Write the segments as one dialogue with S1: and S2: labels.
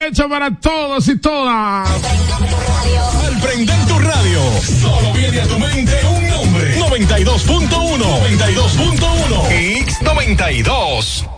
S1: Hecho para todos y todas.
S2: Al prender tu radio, solo viene a tu mente un nombre. 92.1. 92.1. X92.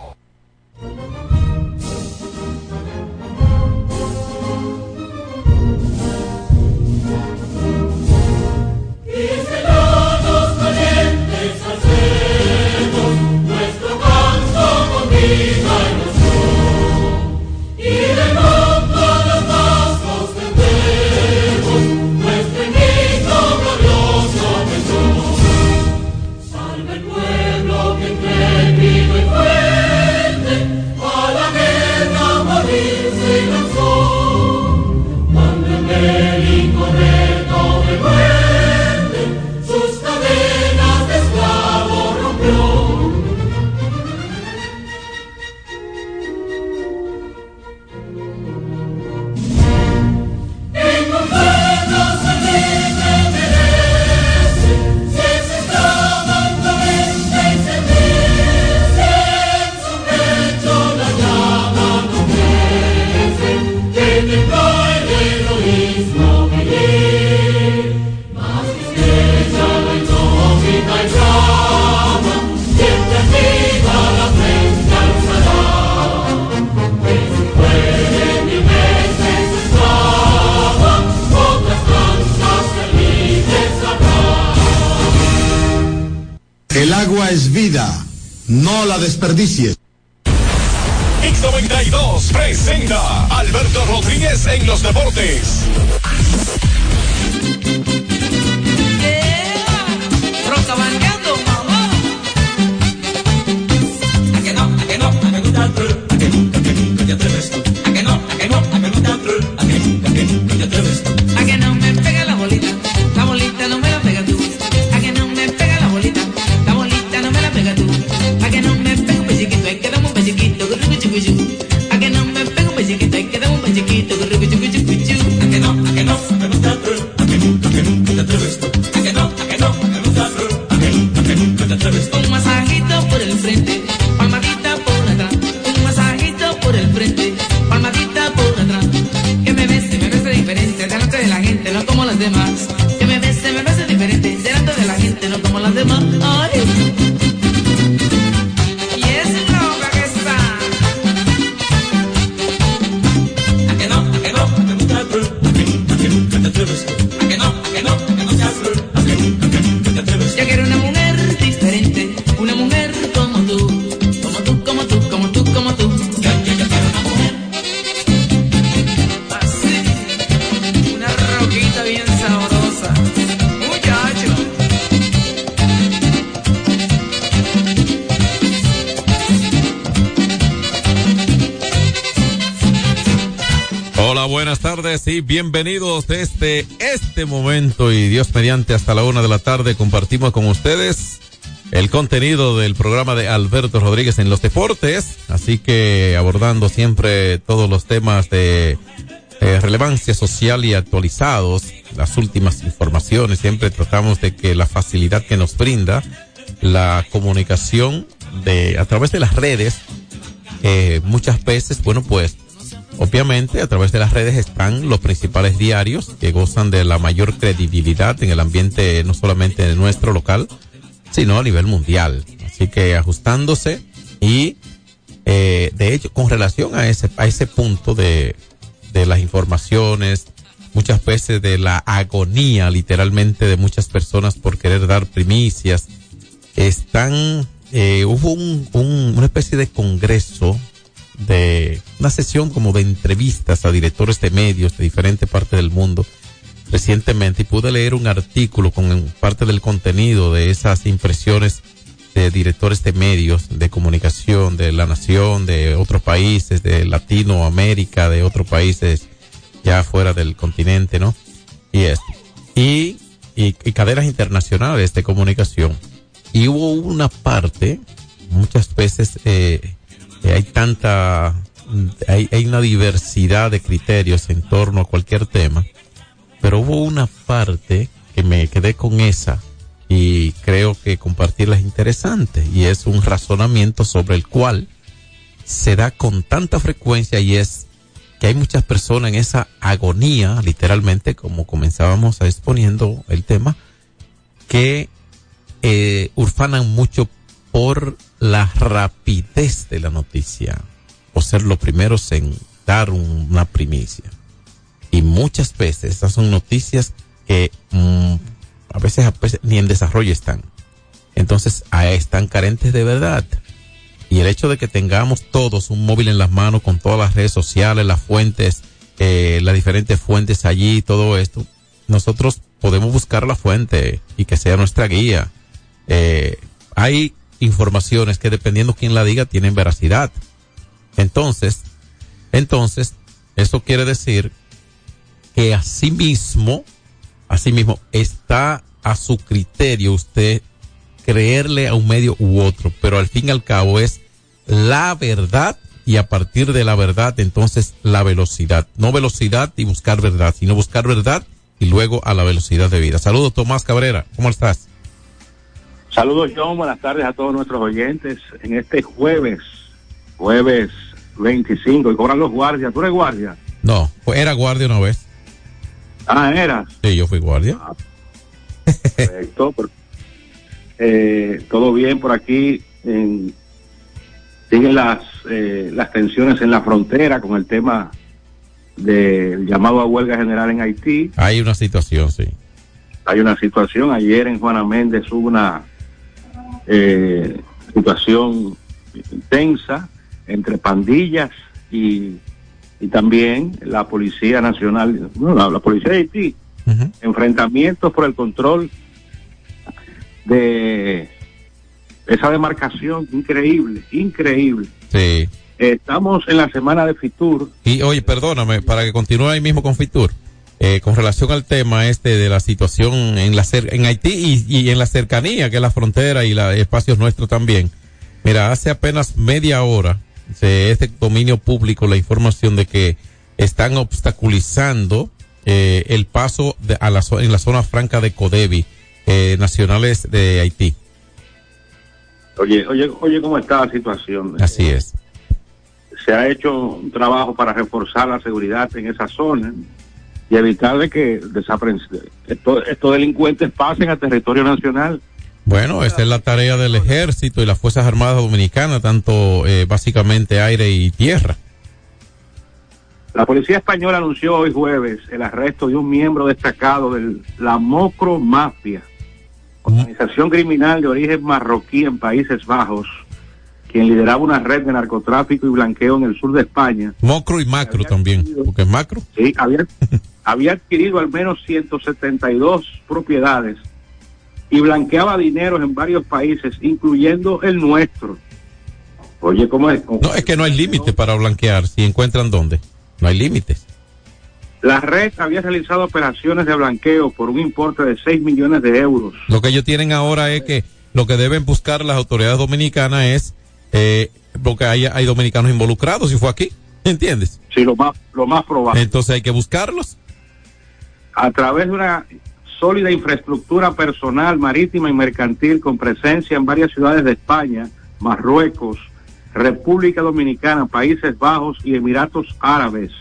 S3: Desperdicies.
S4: Bienvenidos desde este momento y Dios mediante hasta la una de la tarde compartimos con ustedes el contenido del programa de Alberto Rodríguez en los deportes, así que abordando siempre todos los temas de relevancia social y actualizados, las últimas informaciones, siempre tratamos de que la facilidad que nos brinda la comunicación de a través de las redes, eh, muchas veces, bueno, pues Obviamente, a través de las redes están los principales diarios que gozan de la mayor credibilidad en el ambiente no solamente de nuestro local, sino a nivel mundial. Así que ajustándose y, eh, de hecho, con relación a ese, a ese punto de, de las informaciones, muchas veces de la agonía literalmente de muchas personas por querer dar primicias, están, eh, hubo un, un, una especie de congreso de una sesión como de entrevistas a directores de medios de diferentes partes del mundo recientemente y pude leer un artículo con parte del contenido de esas impresiones de directores de medios de comunicación de la nación, de otros países, de Latinoamérica, de otros países ya fuera del continente, ¿no? Y esto. Y, y, y cadenas internacionales de comunicación. Y hubo una parte, muchas veces, eh, hay tanta, hay, hay una diversidad de criterios en torno a cualquier tema, pero hubo una parte que me quedé con esa y creo que compartirla es interesante y es un razonamiento sobre el cual se da con tanta frecuencia y es que hay muchas personas en esa agonía, literalmente, como comenzábamos exponiendo el tema, que eh, urfanan mucho por la rapidez de la noticia o ser los primeros en dar una primicia. Y muchas veces estas son noticias que mm, a, veces, a, veces, ni en desarrollo están. Entonces están carentes de verdad. Y el hecho de que tengamos todos un móvil en las manos con todas las redes sociales, las fuentes, eh, las diferentes fuentes allí, todo esto, nosotros podemos buscar la fuente y que sea nuestra guía. Eh, hay informaciones que dependiendo quién la diga tienen veracidad. Entonces, entonces, eso quiere decir que asimismo, asimismo, está a su criterio usted creerle a un medio u otro, pero al fin y al cabo es la verdad y a partir de la verdad entonces la velocidad. No velocidad y buscar verdad, sino buscar verdad y luego a la velocidad de vida. Saludos Tomás Cabrera, ¿cómo estás?
S5: Saludos John, buenas tardes a todos nuestros oyentes en este jueves, jueves 25 y cobran los guardias. ¿Tú eres guardia?
S4: No, era guardia una vez.
S5: Ah, era.
S4: Sí, yo fui guardia. Ah,
S5: perfecto. eh, todo bien por aquí. En, siguen las, eh, las tensiones en la frontera con el tema del llamado a huelga general en Haití.
S4: Hay una situación, sí.
S5: Hay una situación. Ayer en Juana Méndez hubo una eh, situación intensa entre pandillas y, y también la Policía Nacional, no, la, la Policía de Haití, uh -huh. enfrentamientos por el control de esa demarcación increíble, increíble.
S4: Sí.
S5: Estamos en la semana de Fitur.
S4: Y oye, perdóname, para que continúe ahí mismo con Fitur. Eh, con relación al tema este de la situación en la en Haití y, y, en la cercanía que es la frontera y los espacios nuestros también. Mira, hace apenas media hora se este dominio público la información de que están obstaculizando eh, el paso de, a la, en la zona franca de Codevi eh, nacionales de Haití.
S5: Oye, oye, oye, ¿cómo está la situación?
S4: Así es.
S5: Se ha hecho un trabajo para reforzar la seguridad en esa zona y evitar de que estos, estos delincuentes pasen a territorio nacional.
S4: Bueno, esta es la tarea del ejército y las Fuerzas Armadas Dominicanas, tanto eh, básicamente aire y tierra.
S5: La policía española anunció hoy jueves el arresto de un miembro destacado de la Mocro Mafia, organización criminal de origen marroquí en Países Bajos, quien lideraba una red de narcotráfico y blanqueo en el sur de España.
S4: Mocro y macro también, porque es macro.
S5: Sí, había, había adquirido al menos 172 propiedades y blanqueaba dinero en varios países, incluyendo el nuestro. Oye, ¿cómo es? ¿Cómo
S4: no, es que no hay límite para blanquear, si encuentran dónde. No hay límites.
S5: La red había realizado operaciones de blanqueo por un importe de 6 millones de euros.
S4: Lo que ellos tienen ahora es que lo que deben buscar las autoridades dominicanas es, eh, porque hay, hay dominicanos involucrados, si fue aquí, ¿entiendes?
S5: Sí, lo más, lo más probable.
S4: Entonces hay que buscarlos.
S5: A través de una sólida infraestructura personal, marítima y mercantil con presencia en varias ciudades de España, Marruecos, República Dominicana, Países Bajos y Emiratos Árabes.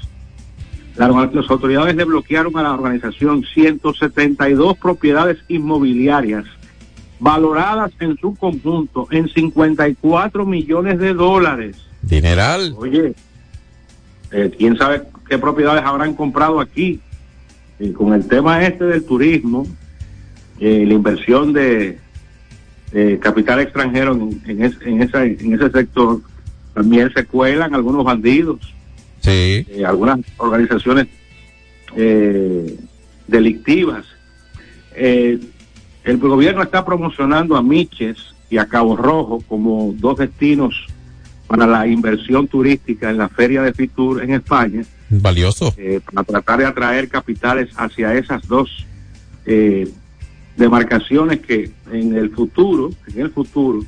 S5: La, las autoridades desbloquearon a la organización 172 propiedades inmobiliarias valoradas en su conjunto en 54 millones de dólares.
S4: Dineral.
S5: Oye, eh, quién sabe qué propiedades habrán comprado aquí. Y con el tema este del turismo, eh, la inversión de, de capital extranjero en, en, es, en, esa, en, ese sector, también se cuelan algunos bandidos,
S4: sí.
S5: eh, algunas organizaciones eh, delictivas. el gobierno está promocionando a Miches y a Cabo Rojo como dos destinos para la inversión turística en la feria de Fitur en España.
S4: Valioso.
S5: Eh, para tratar de atraer capitales hacia esas dos eh, demarcaciones que en el futuro, en el futuro,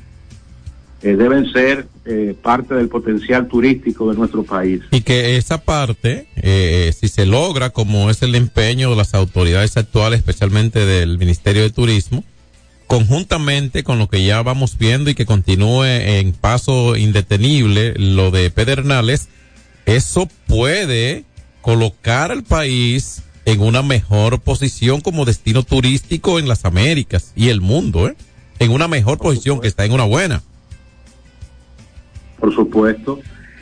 S5: eh, deben ser eh, parte del potencial turístico de nuestro país.
S4: Y que esa parte, eh, si se logra, como es el empeño de las autoridades actuales, especialmente del Ministerio de Turismo, conjuntamente con lo que ya vamos viendo y que continúe en paso indetenible lo de Pedernales, eso puede colocar al país en una mejor posición como destino turístico en las Américas y el mundo, ¿eh? En una mejor posición que está en una buena.
S5: Por supuesto.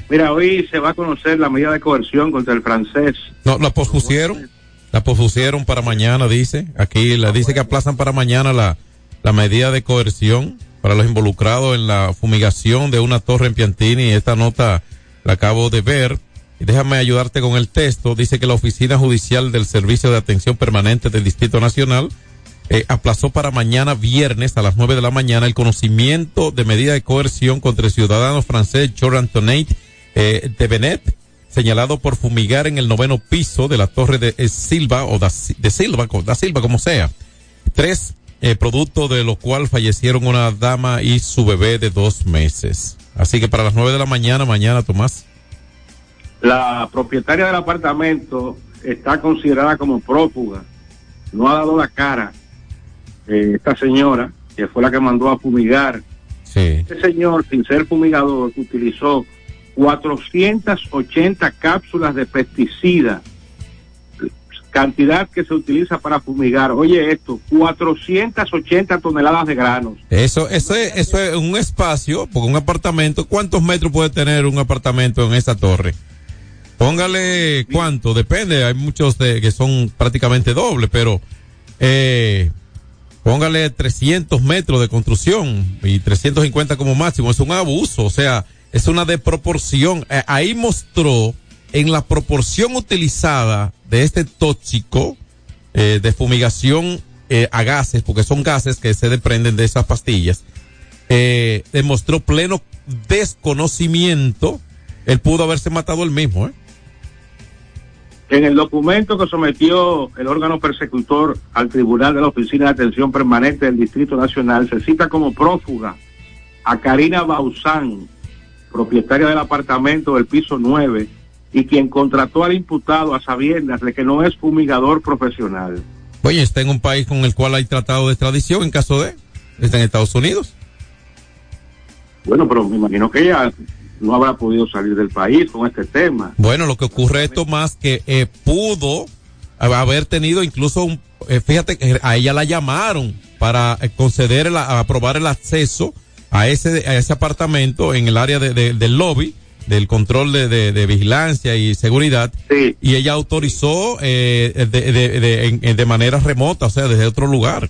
S5: Mira, hoy se va a conocer la medida de coerción contra el francés.
S4: No, la pospusieron. La pospusieron para mañana, dice. Aquí la dice que aplazan para mañana la, la medida de coerción para los involucrados en la fumigación de una torre en Piantini. Esta nota la acabo de ver. Y déjame ayudarte con el texto. Dice que la Oficina Judicial del Servicio de Atención Permanente del Distrito Nacional eh, aplazó para mañana viernes a las nueve de la mañana el conocimiento de medida de coerción contra el ciudadano francés George Antoinette eh, de Benet, señalado por fumigar en el noveno piso de la torre de eh, Silva o de Silva, da Silva como sea. Tres eh, producto de lo cual fallecieron una dama y su bebé de dos meses. Así que para las nueve de la mañana, mañana, Tomás.
S5: La propietaria del apartamento está considerada como prófuga. No ha dado la cara. Eh, esta señora, que fue la que mandó a fumigar.
S4: Sí.
S5: Este señor, sin ser fumigador, utilizó 480 cápsulas de pesticida cantidad que se utiliza para fumigar. Oye esto, 480 toneladas de granos.
S4: Eso, eso es, eso es un espacio, porque un apartamento, ¿cuántos metros puede tener un apartamento en esa torre? Póngale cuánto, depende, hay muchos de, que son prácticamente dobles, pero eh, póngale 300 metros de construcción y 350 como máximo, es un abuso, o sea, es una desproporción. Eh, ahí mostró en la proporción utilizada de este tóxico eh, de fumigación eh, a gases, porque son gases que se desprenden de esas pastillas, eh, demostró pleno desconocimiento. Él pudo haberse matado él mismo.
S5: En el documento que sometió el órgano persecutor al Tribunal de la Oficina de Atención Permanente del Distrito Nacional, se cita como prófuga a Karina Bausán, propietaria del apartamento del piso 9, y quien contrató al imputado a sabiendas de que no es fumigador profesional.
S4: Oye, está en un país con el cual hay tratado de extradición en caso de... Está en Estados Unidos.
S5: Bueno, pero me imagino que ella no habrá podido salir del país con este tema.
S4: Bueno, lo que ocurre es más que eh, pudo haber tenido incluso un... Eh, fíjate que a ella la llamaron para eh, conceder, el, aprobar el acceso a ese, a ese apartamento en el área de, de, del lobby del control de, de, de, vigilancia y seguridad
S5: sí.
S4: y ella autorizó eh, de, de, de, manera remota, o sea, desde otro lugar.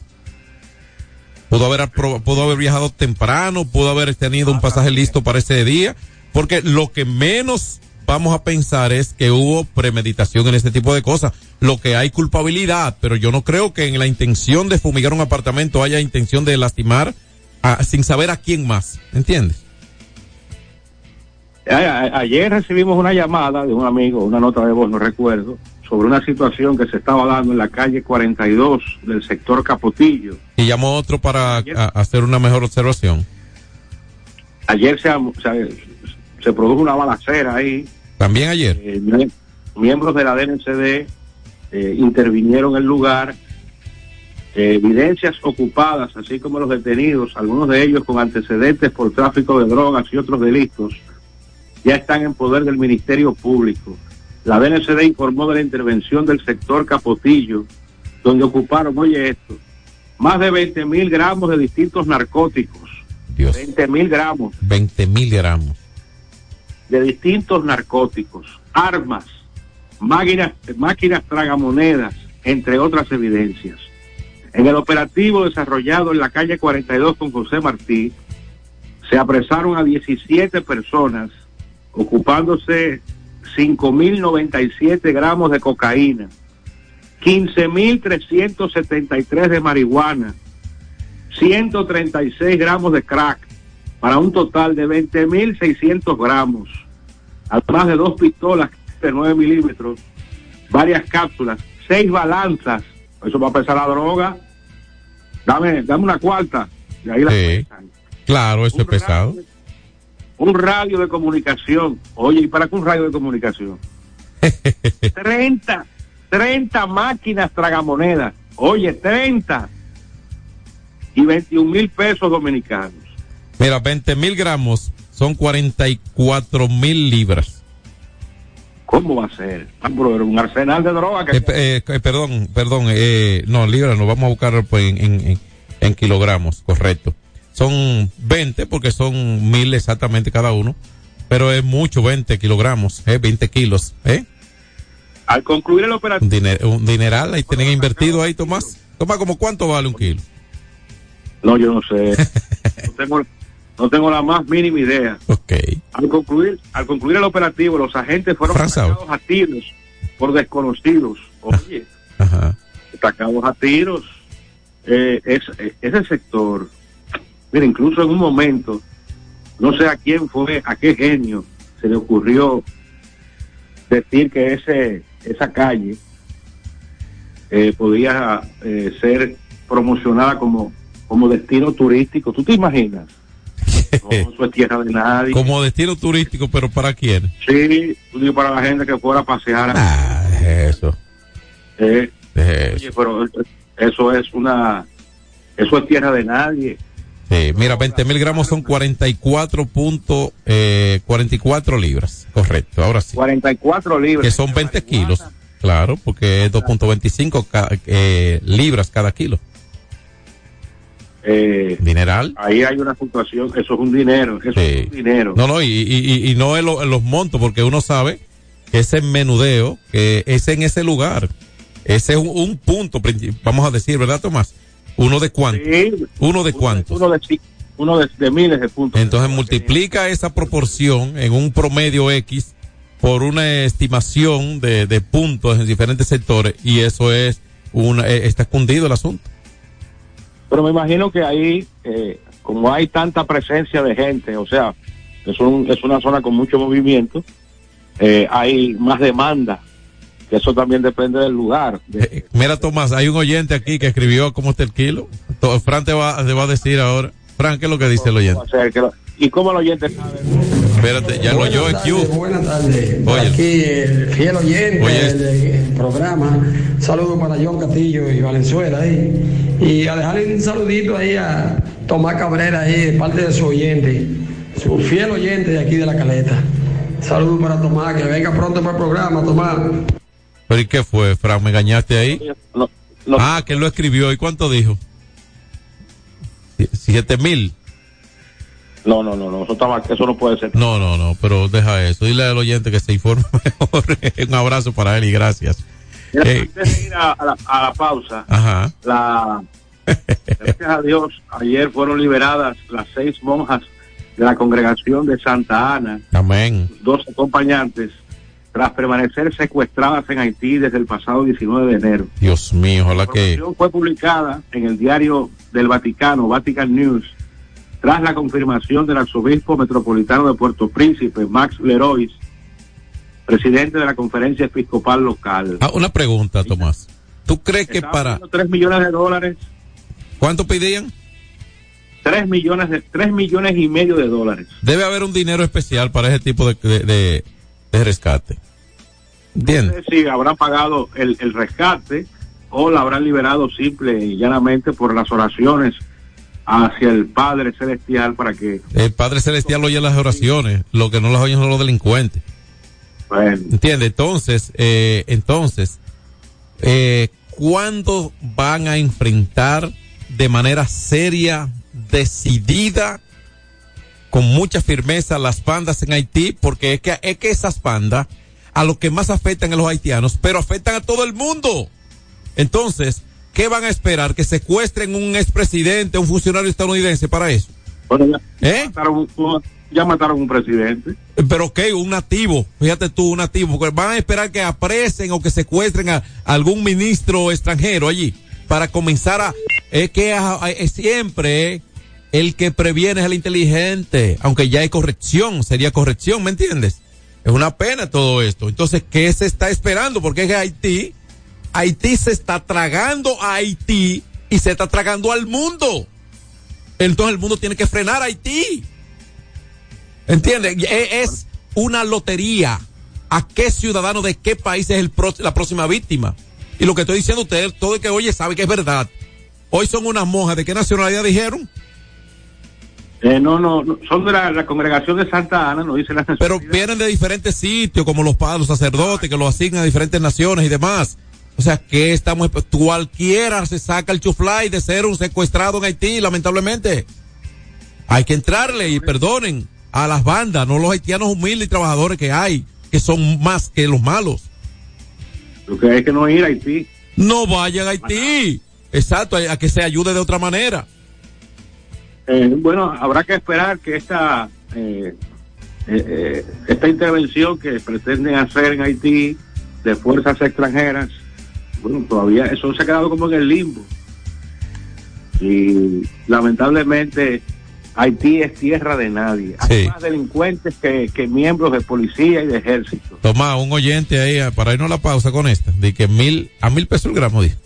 S4: Pudo haber, pudo haber viajado temprano, pudo haber tenido un pasaje listo para ese día, porque lo que menos vamos a pensar es que hubo premeditación en este tipo de cosas. Lo que hay culpabilidad, pero yo no creo que en la intención de fumigar un apartamento haya intención de lastimar a, sin saber a quién más, ¿entiendes?
S5: Ayer recibimos una llamada de un amigo, una nota de voz, no recuerdo, sobre una situación que se estaba dando en la calle 42 del sector Capotillo.
S4: Y llamó otro para ayer, a, hacer una mejor observación.
S5: Ayer se, se, se, produjo una balacera ahí.
S4: También ayer.
S5: Eh, miembros de la DNCD eh, intervinieron en el lugar. Eh, evidencias ocupadas, así como los detenidos, algunos de ellos con antecedentes por tráfico de drogas y otros delitos, ya están en poder del Ministerio Público. La DNCD informó de la intervención del sector Capotillo, donde ocuparon, oye esto, más de 20 mil gramos de distintos narcóticos.
S4: Dios.
S5: 20 mil gramos.
S4: 20 mil gramos.
S5: De distintos narcóticos, armas, máquinas, máquinas tragamonedas, entre otras evidencias. En el operativo desarrollado en la calle 42 con José Martí, se apresaron a 17 personas ocupándose 5.097 gramos de cocaína, 15.373 de marihuana, 136 gramos de crack, para un total de 20.600 gramos, además de dos pistolas de 9 milímetros, varias cápsulas, seis balanzas, eso va a pesar la droga, dame, dame una cuarta, y ahí la
S4: sí, claro, eso un es pesado.
S5: Un radio de comunicación. Oye, ¿y para qué un radio de comunicación? 30, 30 máquinas tragamonedas. Oye, 30. Y 21 mil pesos dominicanos.
S4: Mira, 20 mil gramos son 44 mil libras.
S5: ¿Cómo va a ser? Ah, un arsenal de droga que...
S4: Eh, eh, eh, perdón, perdón, eh, no, libra, nos vamos a buscar pues, en, en, en, en kilogramos, correcto. Son 20 porque son mil exactamente cada uno, pero es mucho 20 kilogramos, eh, 20 kilos, ¿eh?
S5: Al concluir el
S4: Un,
S5: operativo,
S4: diner- un dineral ahí tienen invertido ahí, Tomás. Tomás, ¿como cuánto vale un kilo?
S5: no, yo no sé. no, tengo, no tengo la más mínima idea.
S4: Ok.
S5: Al concluir, al concluir el operativo, los agentes fueron atacados a tiros por desconocidos. Oye,
S4: Ajá.
S5: atacados a tiros. Eh, es, ese sector, mira, incluso en un momento, no sé a quién fue, a qué genio se le ocurrió decir que ese esa calle eh, podía eh, ser promocionada como, como destino turístico. ¿Tú te imaginas? No, eso es tierra de nadie.
S4: Como destino turístico, pero ¿para quién?
S5: Sí, para la gente que fuera a pasear.
S4: Ah, es eso.
S5: Eh,
S4: es eso.
S5: oye, pero eso es una, eso es tierra de nadie.
S4: Sí, mira, 20 mil gramos son 44 punto, eh, 44 libras. Correcto, ahora sí.
S5: 44 libras.
S4: Que son 20 kilos. Claro, porque es 2.25 ca- eh, libras cada kilo.
S5: Eh,
S4: Dineral.
S5: ahí hay una situación, eso es un dinero, eso
S4: Sí.
S5: es un dinero.
S4: No, no, y, y, no es lo- los montos, porque uno sabe que ese menudeo, que es en ese lugar. Ese es un, un punto, vamos a decir, ¿verdad, Tomás? Uno de cuánto.
S5: Sí,
S4: Uno de cuántos.
S5: Uno de, uno de, de miles de puntos.
S4: Entonces multiplica esa proporción en un promedio X por una estimación de, de puntos en diferentes sectores y eso es una, eh, está escondido el asunto.
S5: Pero me imagino que ahí, eh, como hay tanta presencia de gente, o sea, es, un, es una zona con mucho movimiento, eh, hay más demanda, eso también depende del lugar. De-
S4: Eh, Mira, Tomás, hay un oyente aquí que escribió cómo está el kilo. Fran te va, te va a decir ahora. Fran, ¿qué es lo que dice el oyente?
S5: ¿Y cómo el oyente sabe?
S4: Espérate, ya lo oyó
S6: tardes,
S4: Q.
S6: Buenas tardes.
S4: Oye.
S6: aquí el fiel oyente
S4: Oye.
S6: del, programa. Saludos para John Castillo y Valenzuela ahí. Y a dejarle un saludito ahí a Tomás Cabrera ahí parte de su oyente, su fiel oyente de aquí de la Caleta. Saludos para Tomás, que venga pronto para el programa, Tomás.
S4: ¿Pero y qué fue, Fran? ¿Me engañaste ahí?
S5: No, no,
S4: Ah, que él lo escribió. ¿Y cuánto dijo? Sie- Siete mil.
S5: no, no, no, no, eso, está mal, eso no puede ser.
S4: No, no, no, pero deja eso. Dile al oyente que se informe mejor. Un abrazo para él y gracias.
S5: Mira,
S4: Eh.
S5: Antes de ir a, a la, a la pausa,
S4: Ajá.
S5: la, gracias a Dios, ayer fueron liberadas las seis monjas de la congregación de Santa Ana,
S4: Amén.
S5: dos acompañantes, tras permanecer secuestradas en Haití desde el pasado 19 de enero.
S4: Dios mío, ojalá
S5: La
S4: que.
S5: fue publicada en el diario del Vaticano, Vatican News, tras la confirmación del arzobispo metropolitano de Puerto Príncipe, Max Leroy, presidente de la conferencia episcopal local.
S4: Ah, una pregunta, Tomás. ¿Tú crees que para.
S5: pidiendo 3 millones de dólares,
S4: ¿Cuánto pedían?
S5: 3 millones de 3 millones y medio de dólares.
S4: Debe haber un dinero especial para ese tipo de, de, de- de rescate.
S5: Sé si habrán pagado el, el rescate o la habrán liberado simple y llanamente por las oraciones hacia el Padre Celestial para que,
S4: El Padre Celestial oye las oraciones, lo que no las oyen son los delincuentes.
S5: bueno,
S4: ¿Entiendes? Entonces, eh, entonces, eh, ¿cuándo van a enfrentar de manera seria, decidida, con mucha firmeza las bandas en Haití? Porque es que, es que esas bandas a lo que más afectan a los haitianos, pero afectan a todo el mundo. Entonces, ¿qué van a esperar? ¿Que secuestren un expresidente, un funcionario estadounidense para eso?
S5: bueno, ya,
S4: ¿Eh?
S5: mataron, ya mataron un presidente.
S4: Pero que un nativo, fíjate tú, un nativo, van a esperar que apresen o que secuestren a, algún ministro extranjero allí para comenzar a, es que a- a- siempre eh, el que previene es el inteligente, aunque ya hay corrección, sería corrección, ¿me entiendes? Es una pena todo esto. Entonces, ¿qué se está esperando? Porque es que Haití, Haití se está tragando a Haití y se está tragando al mundo. Entonces el mundo tiene que frenar a Haití. ¿Entiende? E- Es una lotería. ¿A qué ciudadano de qué país es la próxima víctima? Y lo que estoy diciendo a ustedes, todo el que oye sabe que es verdad. Hoy son unas monjas. ¿De qué nacionalidad dijeron?
S5: Eh, no, no, no, son de la, la congregación de Santa Ana, no dice la
S4: Pero vienen de diferentes sitios, como los padres, los sacerdotes, que los asignan a diferentes naciones y demás. O sea, que estamos, cualquiera se saca el chuflay de ser un secuestrado en Haití, lamentablemente. Hay que entrarle y perdonen a las bandas, no los haitianos humildes y trabajadores que hay, que son más que los malos.
S5: Lo que hay que no ir a Haití.
S4: No vayan a Haití. Exacto, a que se ayude de otra manera.
S5: Eh, bueno, habrá que esperar que esta eh, eh, esta intervención que pretenden hacer en Haití de fuerzas extranjeras, bueno, todavía eso se ha quedado como en el limbo. Y lamentablemente Haití es tierra de nadie. Hay más delincuentes que, que, miembros de policía y de ejército.
S4: Toma, un oyente ahí, para irnos a la pausa con esta, de que mil, a mil pesos el gramo, dice.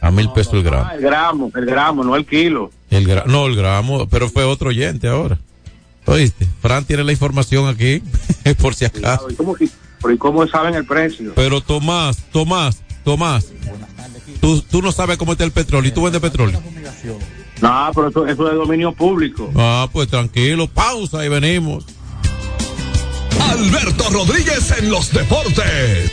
S4: A mil pesos el gramo.
S5: el gramo, el gramo, no el kilo.
S4: El no, el gramo, pero fue otro oyente ahora. ¿Oíste? Fran tiene la información aquí, por si acaso.
S5: ¿Y cómo, ¿Y cómo saben el precio?
S4: Pero Tomás, Tomás, Tomás, tú, tú no sabes cómo está el petróleo y tú vendes petróleo.
S5: No, pero eso, eso es de dominio público.
S4: Ah, pues tranquilo, pausa y venimos.
S2: Alberto Rodríguez en los deportes.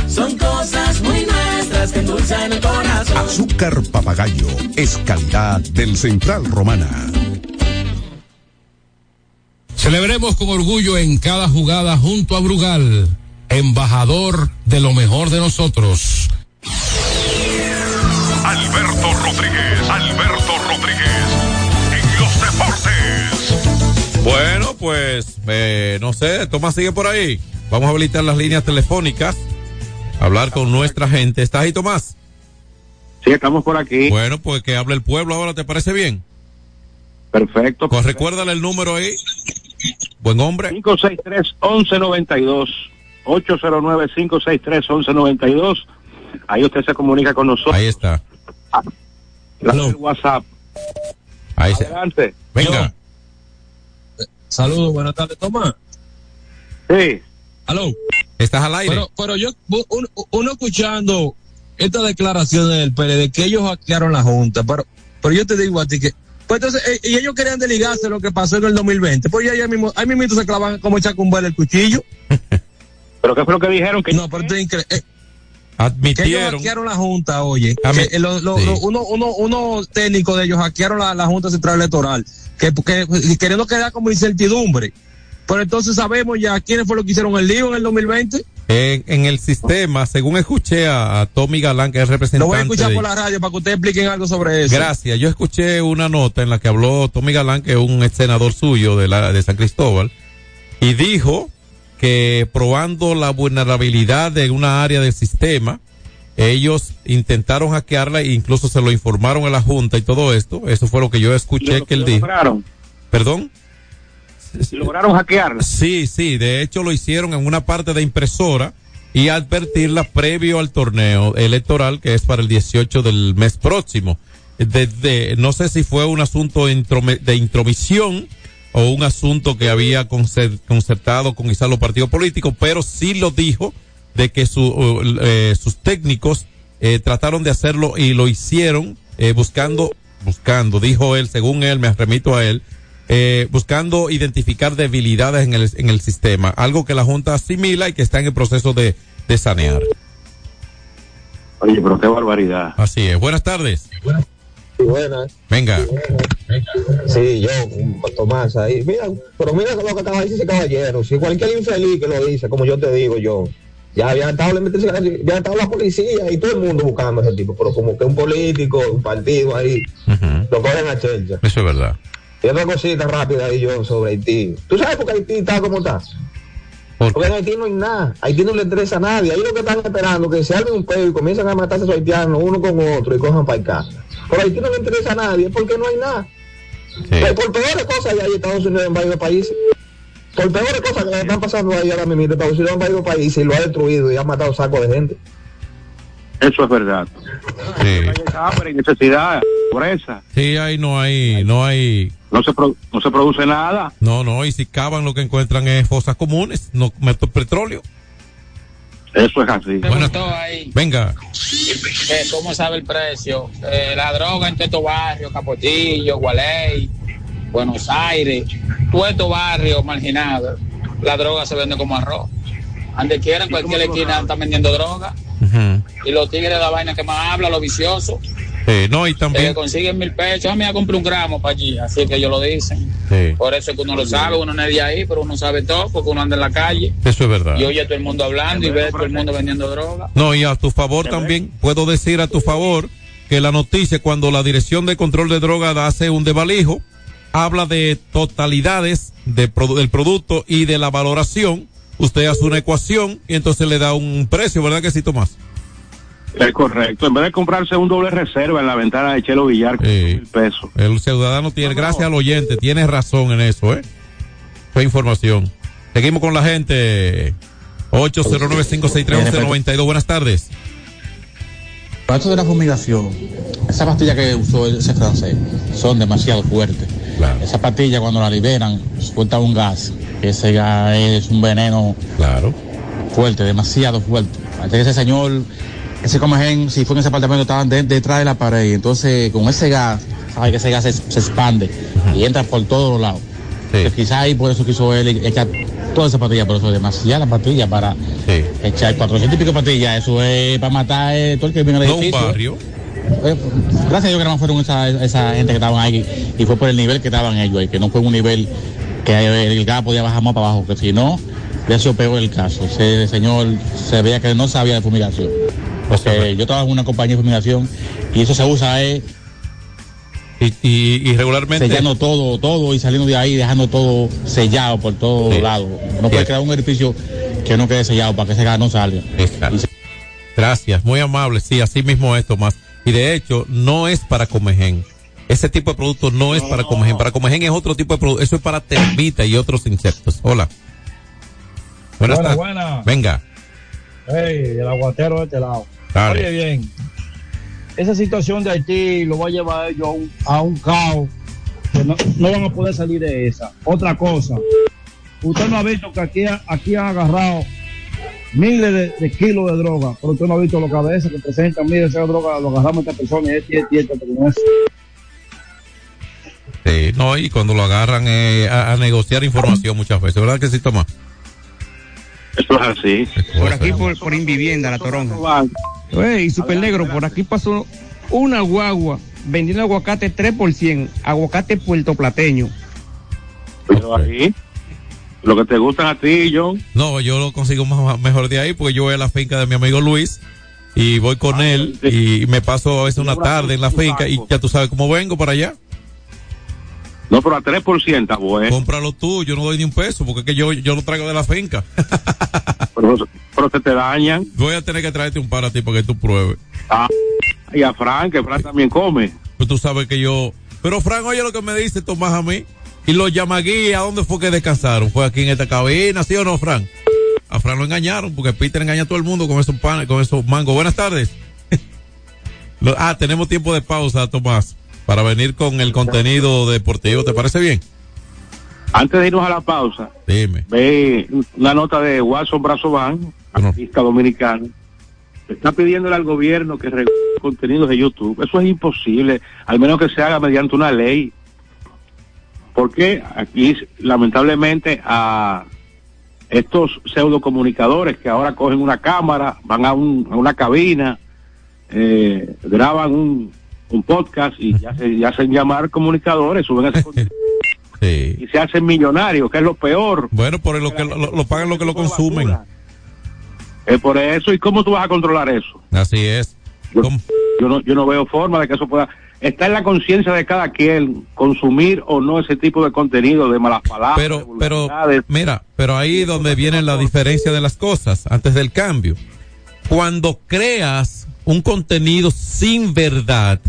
S7: son cosas muy nuestras que endulzan el corazón.
S8: Azúcar papagayo es calidad del Central Romana.
S1: Celebremos con orgullo en cada jugada junto a Brugal, embajador de lo mejor de nosotros.
S2: Alberto Rodríguez, Alberto Rodríguez, en los deportes.
S4: Bueno, pues, eh, no sé, Tomás sigue por ahí. Vamos a habilitar las líneas telefónicas, hablar con nuestra gente. ¿Estás ahí, Tomás?
S5: Sí, estamos por aquí.
S4: Bueno, pues que hable el pueblo ahora, ¿te parece bien?
S5: Perfecto.
S4: Pues recuérdale el número ahí. Buen hombre.
S5: 563-1192. 809-563-1192. Ahí usted se comunica con nosotros.
S4: Ahí está.
S5: El WhatsApp.
S4: Ahí se-
S5: Adelante.
S4: Venga.
S9: Saludos, buenas tardes, Tomás.
S5: Sí.
S9: Aló.
S4: Estás al aire.
S9: Pero, pero yo, uno, uno escuchando esta declaración del PLD que ellos hackearon la Junta, pero, pero yo te digo a ti que, pues entonces, eh, y ellos querían desligarse lo que pasó en el 2020, pues ya, ya mismo, ahí mismo se clavan como chacumbar el cuchillo.
S5: ¿Pero qué fue lo que dijeron? Que
S9: no, pero es incre- eh, que ellos
S4: Admitieron.
S9: hackearon la Junta, oye. Que, eh, lo- lo-
S4: sí.
S9: lo- uno, uno, uno técnico de ellos hackearon la, la Junta Central Electoral, que, que queriendo quedar como incertidumbre. Pero entonces sabemos ya quiénes fue los que hicieron el lío en el 2020.
S4: En, en el sistema, según escuché a, a Tommy Galán, que es representante.
S9: Lo voy a escuchar
S4: de-
S9: por la radio para que ustedes expliquen algo sobre eso.
S4: Gracias. Yo escuché una nota en la que habló Tommy Galán, que es un ex senador suyo de, la, de San Cristóbal, y dijo que probando la vulnerabilidad de una área del sistema, ellos intentaron hackearla e incluso se lo informaron a la Junta y todo esto. Eso fue lo que yo escuché que él dijo.
S5: lograron.
S4: ¿Perdón?
S5: Lograron hackearla.
S4: Sí, sí, de hecho lo hicieron en una parte de impresora y advertirla previo al torneo electoral que es para el 18 del mes próximo. Desde, no sé si fue un asunto de intromisión o un asunto que había concer- concertado con quizás los partidos políticos, pero sí lo dijo de que su, uh, eh, sus técnicos eh, trataron de hacerlo y lo hicieron eh, buscando, buscando, dijo él, según él, me remito a él, eh, buscando identificar debilidades en el, en el sistema, algo que la Junta asimila y que está en el proceso de, de sanear.
S5: Oye, pero qué barbaridad.
S4: Así es. Buenas tardes.
S10: Sí, buenas.
S4: Venga.
S10: Sí, yo, Tomás, ahí. Mira, pero mira lo que estaba diciendo ese caballero. Si cualquier infeliz que lo dice, como yo te digo yo, ya habían estado, estado la policía y todo el mundo buscando a ese tipo, pero como que un político, un partido ahí, lo cogen a chelcha.
S4: Eso es verdad.
S10: Y otra cosita rápida ahí yo sobre Haití. ¿Tú sabes por qué Haití está como está? Porque en Haití no hay nada. Haití no le interesa a nadie. Ahí lo que están esperando que se arme un peo y comiencen a matarse a los haitianos uno con otro y cojan para acá. Pero Haití no le interesa a nadie porque no hay nada. Pero por peores cosas hay Estados Unidos en varios países. Por peores cosas que están pasando ahí ahora mismo Estados Unidos en varios países y lo ha destruido y ha matado sacos de gente.
S5: Eso es verdad. Hay hambre y necesidad, pobreza.
S4: Sí, ahí no hay, no hay.
S5: No se, pro- no se produce nada.
S4: No, no, y si cavan lo que encuentran es fosas comunes, no meto petróleo.
S5: Eso es así.
S11: Preguntó ahí
S4: Venga.
S11: que cómo sabe el precio. Eh, la droga en todos estos barrios, Capotillo, Gualey, Buenos Aires, todos estos barrios marginados, la droga se vende como arroz. Donde quiera, en cualquier esquina están vendiendo droga. Y los tigres de la vaina que más habla, los viciosos,
S4: Sí, no, y
S11: que
S4: también.
S11: consiguen mil pesos. A mí me compré un gramo para allí, así que ellos lo dicen.
S4: Sí,
S11: Por eso es que uno lo sabe, uno no es de ahí, pero uno sabe todo, porque uno anda en la calle
S4: eso es verdad.
S11: y oye a todo el mundo hablando y ve a todo el mundo vendiendo droga.
S4: No, y a tu favor también, puedo decir a tu favor que la noticia, cuando la Dirección de Control de Drogas hace un desvalijo, habla de totalidades de produ- del producto y de la valoración. Usted hace una ecuación y entonces le da un precio, ¿verdad que sí, Tomás?
S5: Es correcto. En vez de comprarse un doble reserva en la ventana de Chelo Villar, con mil pesos.
S4: El ciudadano tiene, gracias al oyente, tiene razón en eso, ¿eh? Fue información. Seguimos con la gente. 809-563-1192. Buenas tardes.
S12: Para esto de la fumigación, esa pastilla que usó ese francés son demasiado fuertes. Esa pastilla cuando la liberan suelta un gas. Ese gas es un veneno
S4: claro.
S12: fuerte, demasiado fuerte. Antes que ese señor, ese comején, si fue en ese apartamento, estaban de- detrás de la pared. y Entonces, con ese gas, sabe que ese gas se, se expande y entra por todos los lados. Quizás ahí por eso quiso él echar toda esa pastilla, pero eso es demasiada pastilla para echar 400 y pico pastillas. Eso es para matar eh, todo el que viene al
S4: No un
S12: edificio.
S4: barrio.
S12: Eh, gracias a Dios que no fueron esa, esa gente que estaban ahí y fue por el nivel que estaban ellos ahí, que no fue un nivel que el gas podía bajar más para abajo, que si no, ha sido peor el caso. Ese señor se veía que no sabía de fumigación. Porque yo trabajo en una compañía de fumigación y eso se usa eh,
S4: Y, y, y regularmente.
S12: sellando todo, todo y saliendo de ahí, dejando todo sellado por todos
S4: Sí.
S12: lados. No puede crear un edificio que no quede sellado para que ese gas no salga.
S4: Gracias, muy amable. Sí, así mismo es, Tomás. Y de hecho, no es para Comején. Ese tipo de producto no es para Comején. Para Comején es otro tipo de producto. Eso es para termita y otros insectos. Hola. Buenas
S13: Buena,
S4: tardes.
S13: buena.
S4: Venga.
S13: Hey, el aguatero de este lado.
S4: Dale.
S13: Oye, bien. Esa situación de Haití lo va a llevar a ellos a un, a un caos que no, no van a poder salir de esa. Otra cosa. Usted no ha visto que aquí, aquí han agarrado miles de, de kilos de droga, pero usted no ha visto los cabezas que presentan, mire, esa droga lo agarramos a esta persona y este, este, este, pero no es-
S4: Sí, no, y cuando lo agarran eh, a, a negociar información muchas veces, ¿verdad que sí, Tomás?
S5: Eso es así.
S14: Por aquí, por, por Invivienda, la toronja. Ey, super negro, por aquí pasó una guagua vendiendo aguacate 3 por 100, aguacate puertoplateño.
S5: Pero ahí, lo que te gustan a ti, John.
S4: No, yo lo consigo más, mejor de ahí porque yo voy a la finca de mi amigo Luis y voy con él y me paso a veces una tarde en la finca y ya tú sabes cómo vengo para allá.
S5: No, pero a 3% está bueno.
S4: Cómpralo tú, yo no doy ni un peso porque es que yo, yo lo traigo de la finca.
S5: Pero, pero se te dañan.
S4: Voy a tener que traerte un par a ti para que tú pruebes.
S5: Ah, y a Frank, que Frank también come.
S4: Pues tú sabes que yo... Pero Fran, oye lo que me dice Tomás a mí. Y los llamaguí, ¿a dónde fue que descansaron? ¿Fue aquí en esta cabina, sí o no, Fran? A Fran lo engañaron porque Peter engaña a todo el mundo con esos panes, con esos mangos. Buenas tardes. Ah, tenemos tiempo de pausa, Tomás, para venir con el contenido deportivo. ¿Te parece bien?
S5: Antes de irnos a la pausa,
S4: Dime.
S5: ve una nota de Watson Brazovan, artista dominicano. Está pidiéndole al gobierno que regule contenidos de YouTube. Eso es imposible, al menos que se haga mediante una ley. Porque aquí, lamentablemente, a estos pseudocomunicadores que ahora cogen una cámara, van a, un- a una cabina, eh, graban un, un podcast y ya se, ya hacen llamar comunicadores, suben ese contenido y se hacen millonarios, que es lo peor.
S4: Bueno, por lo que lo, lo pagan lo que lo consumen.
S5: Es por eso, ¿y cómo tú vas a controlar eso?
S4: Así es.
S5: Yo, yo no, yo no veo forma de que eso pueda... Está en la conciencia de cada quien consumir o no ese tipo de contenido, de malas palabras.
S4: Pero, pero, mira, pero ahí donde viene la diferencia de las cosas, antes del cambio. Cuando creas un contenido sin verdad,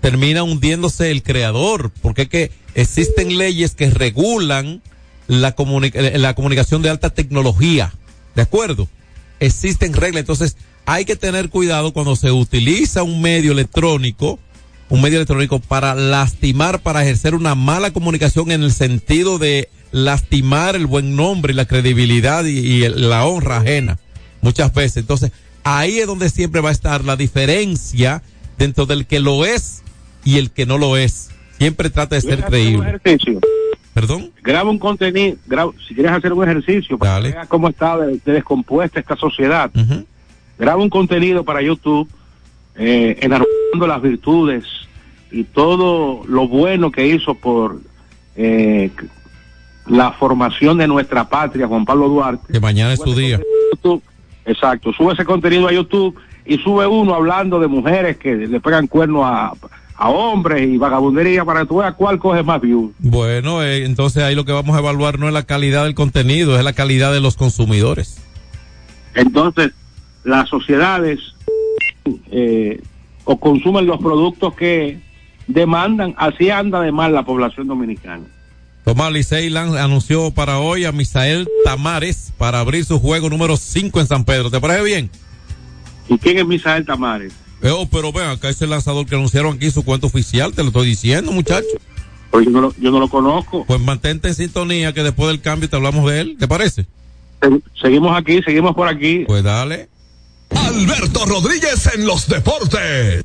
S4: termina hundiéndose el creador, porque es que existen leyes que regulan la, comuni- eh, la comunicación de alta tecnología, ¿de acuerdo? Existen reglas, entonces hay que tener cuidado cuando se utiliza un medio electrónico, un medio electrónico para lastimar, para ejercer una mala comunicación en el sentido de lastimar el buen nombre y la credibilidad y, la honra ajena, muchas veces. Entonces, ahí es donde siempre va a estar la diferencia dentro del que lo es y el que no lo es. Siempre trata de ser
S5: ¿Quieres hacer un
S4: creíble. ¿Perdón?
S5: Graba un contenido, graba- si quieres hacer un ejercicio para que veas cómo está de, de descompuesta esta sociedad, graba un contenido para YouTube eh, enarbolando las virtudes y todo lo bueno que hizo por eh, la formación de nuestra patria, Juan Pablo Duarte.
S4: Que mañana es su día.
S5: YouTube. Exacto, sube ese contenido a YouTube y sube uno hablando de mujeres que le pegan cuernos a, a hombres y vagabundería para que tú veas cuál coge más views.
S4: Bueno, eh, entonces ahí lo que vamos a evaluar no es la calidad del contenido, es la calidad de los consumidores.
S5: Entonces, las sociedades eh, o consumen los productos que demandan, así anda de mal la población dominicana.
S4: Tomás Licey lan- anunció para hoy a Misael Tamares para abrir su juego número 5 en San Pedro. ¿Te parece bien?
S5: ¿Y quién es Misael Tamares?
S4: Eh, oh, pero ven, acá es el lanzador que anunciaron aquí su cuenta oficial, te lo estoy diciendo, muchacho.
S5: Pues yo no lo, yo no lo conozco.
S4: Pues mantente en sintonía que después del cambio te hablamos de él, ¿te parece?
S5: Se- Seguimos aquí, seguimos por aquí.
S4: Pues dale.
S2: Alberto Rodríguez en los deportes.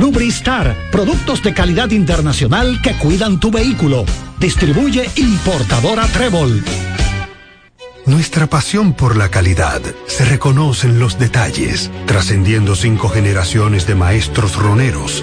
S15: Lubristar, productos de calidad internacional que cuidan tu vehículo. Distribuye importadora Trébol.
S16: Nuestra pasión por la calidad se reconoce en los detalles, trascendiendo cinco generaciones de maestros roneros,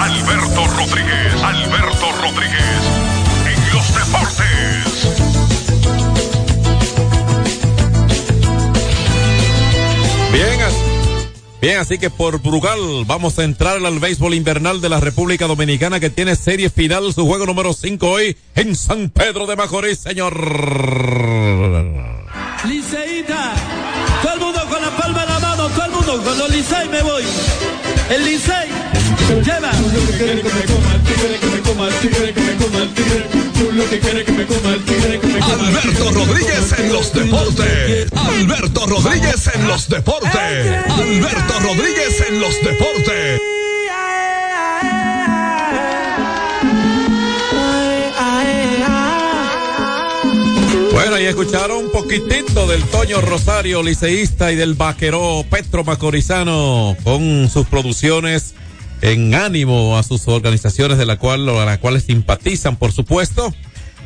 S2: Alberto Rodríguez, Alberto Rodríguez, en los deportes.
S4: Bien, bien, así que por Brugal vamos a entrar al béisbol invernal de la República Dominicana que tiene serie final, su juego número 5 hoy en San Pedro de Macorís, señor.
S7: Liceíta, todo el mundo con la palma en la mano, todo el mundo con los Licey me voy. El Licey lleva.
S2: Alberto Rodríguez en los deportes. Alberto Rodríguez en los deportes. Alberto Rodríguez en los deportes.
S4: Bueno, y escucharon un poquitito del Toño Rosario, liceísta, y del vaquero Petro Macorizano con sus producciones en ánimo a sus organizaciones de la cual, a las cuales simpatizan, por supuesto.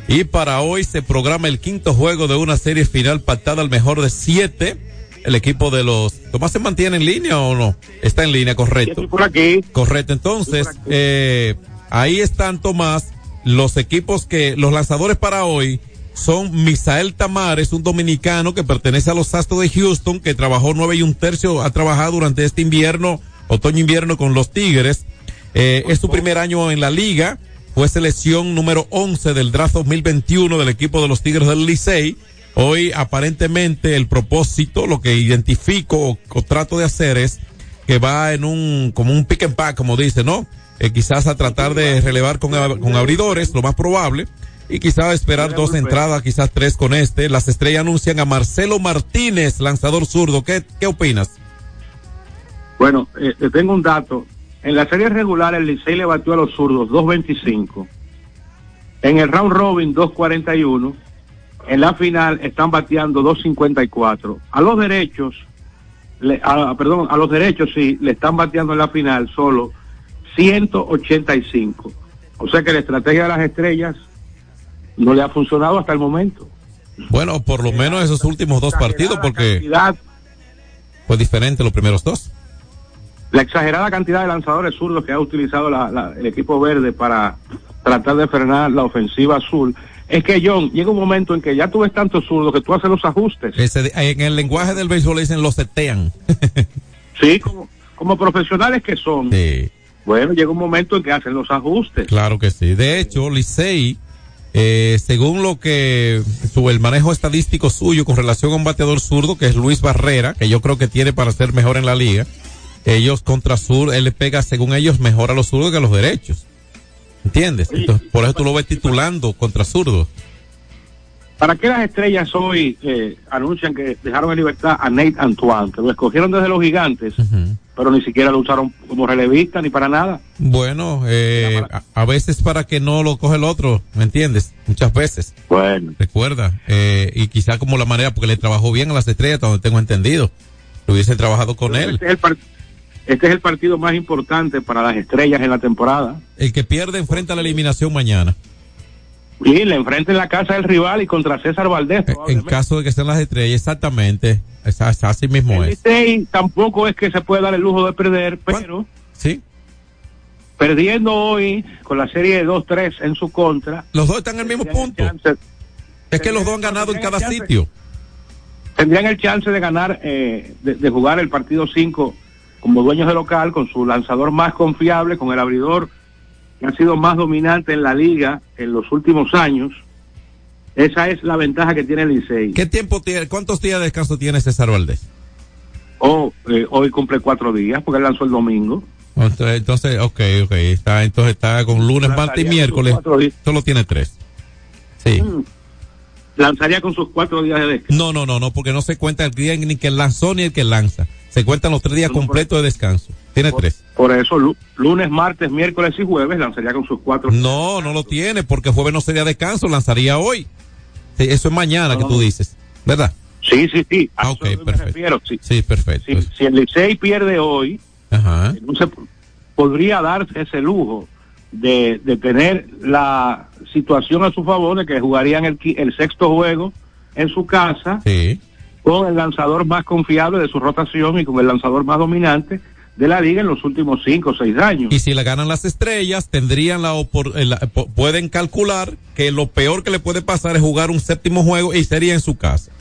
S4: Y para hoy se programa el quinto juego de una serie final pactada al mejor de siete el equipo de los. ¿Tomás se mantiene en línea o no? Está en línea, correcto.
S5: por aquí.
S4: Correcto. Entonces, eh, ahí están, Tomás, los equipos que, los lanzadores para hoy son Misael Tamares, un dominicano que pertenece a los Astros de Houston, que trabajó nueve y un tercio, ha trabajado durante este invierno, otoño-invierno con los Tigres. Eh, es su primer año en la liga, fue selección número 11 del draft 2021 del equipo de los Tigres del Licey. Hoy aparentemente el propósito, lo que identifico o, o trato de hacer es que va en un, como un pick and pack, como dice, ¿no? Eh, quizás a tratar de relevar con, con abridores, lo más probable, y quizás esperar dos entradas, quizás tres con este. Las estrellas anuncian a Marcelo Martínez, lanzador zurdo. ¿Qué, qué opinas?
S5: Bueno, eh, te tengo un dato. En la serie regular el Licey le batió a los zurdos 2.25. En el round robin 2.41. En la final están bateando 2.54. A los derechos, le- a- perdón, a los derechos sí, le están bateando en la final solo 185. O sea que la estrategia de las estrellas no le ha funcionado hasta el momento.
S4: Bueno, por lo menos esos últimos dos partidos, porque fue diferente los primeros dos.
S5: La exagerada cantidad de lanzadores zurdos que ha utilizado la- la- el equipo verde para tratar de frenar la ofensiva azul, es que John, llega un momento en que ya tú ves tantos zurdos que tú haces los ajustes.
S4: Ese- en el lenguaje del béisbol dicen los setean.
S5: Sí, como, como profesionales que son. Bueno, llega un momento en que hacen los ajustes.
S4: Claro que sí. De hecho, Licey, eh, según lo que su, el manejo estadístico suyo con relación a un bateador zurdo, que es Luis Barrera, que yo creo que tiene para ser mejor en la liga, ellos contra sur, él le pega, según ellos, mejor a los zurdos que a los derechos. ¿Entiendes? Entonces, por eso tú lo ves titulando contra zurdos.
S5: ¿Para qué las estrellas hoy eh, anuncian que dejaron en libertad a Nate Antoine, que lo escogieron desde los gigantes, pero ni siquiera lo usaron como relevista ni para nada?
S4: Bueno, eh, a, a veces para que no lo coge el otro, ¿me entiendes? Muchas veces.
S5: Bueno.
S4: Recuerda, eh, y quizá como la manera, porque le trabajó bien a las estrellas, donde tengo entendido. Lo hubiese trabajado con él.
S5: Este es, el par- este es el partido más importante para las estrellas en la temporada.
S4: El que pierde enfrenta la eliminación mañana.
S5: Y le enfrenta en la casa del rival y contra César Valdés.
S4: En caso de que estén las estrellas, exactamente. Es- es- Así mismo
S5: El
S4: es.
S5: Licey tampoco es que se puede dar el lujo de perder, pero
S4: Sí.
S5: perdiendo hoy con la serie de 2-3 en su contra,
S4: Los dos están en el mismo punto. Es que los dos han ganado en cada sitio.
S5: tendrían el chance de ganar, eh, de, de jugar el partido 5 como dueños de local, con su lanzador más confiable, con el abridor que ha sido más dominante en la liga en los últimos años. Esa es la ventaja que tiene el Licey.
S4: ¿Qué tiempo tiene, cuántos días de descanso tiene César Valdés?
S5: O, eh, hoy cumple cuatro días porque él lanzó el domingo.
S4: Entonces, entonces, ok, ok, está, entonces está con lunes, martes y miércoles. Solo tiene tres. Sí.
S5: Mm. Lanzaría con sus cuatro días de descanso.
S4: No, no, no, no, porque no se cuenta el día ni que lanzó ni el que lanza. Se cuentan los tres días completos de descanso. Tiene tres.
S5: Por eso, lu- lunes, martes, miércoles y jueves lanzaría con sus cuatro.
S4: No, no lo tiene, porque jueves no sería descanso, lanzaría hoy. Sí, eso es mañana que tú dices, ¿verdad?
S5: Sí, sí, sí.
S4: Ah, ok, perfecto.
S5: refiero. Sí.
S4: Sí, perfecto.
S5: Si, si el Licey pierde hoy,
S4: Ajá.
S5: entonces podría darse ese lujo de, de tener la situación a su favor de que jugarían el, el sexto juego en su casa
S4: Sí.
S5: con el lanzador más confiable de su rotación y con el lanzador más dominante de la liga en los últimos cinco o seis años.
S4: Y si le ganan las estrellas, tendrían la, opor- eh, la- pueden calcular que lo peor que le puede pasar es jugar un séptimo juego y sería en su casa.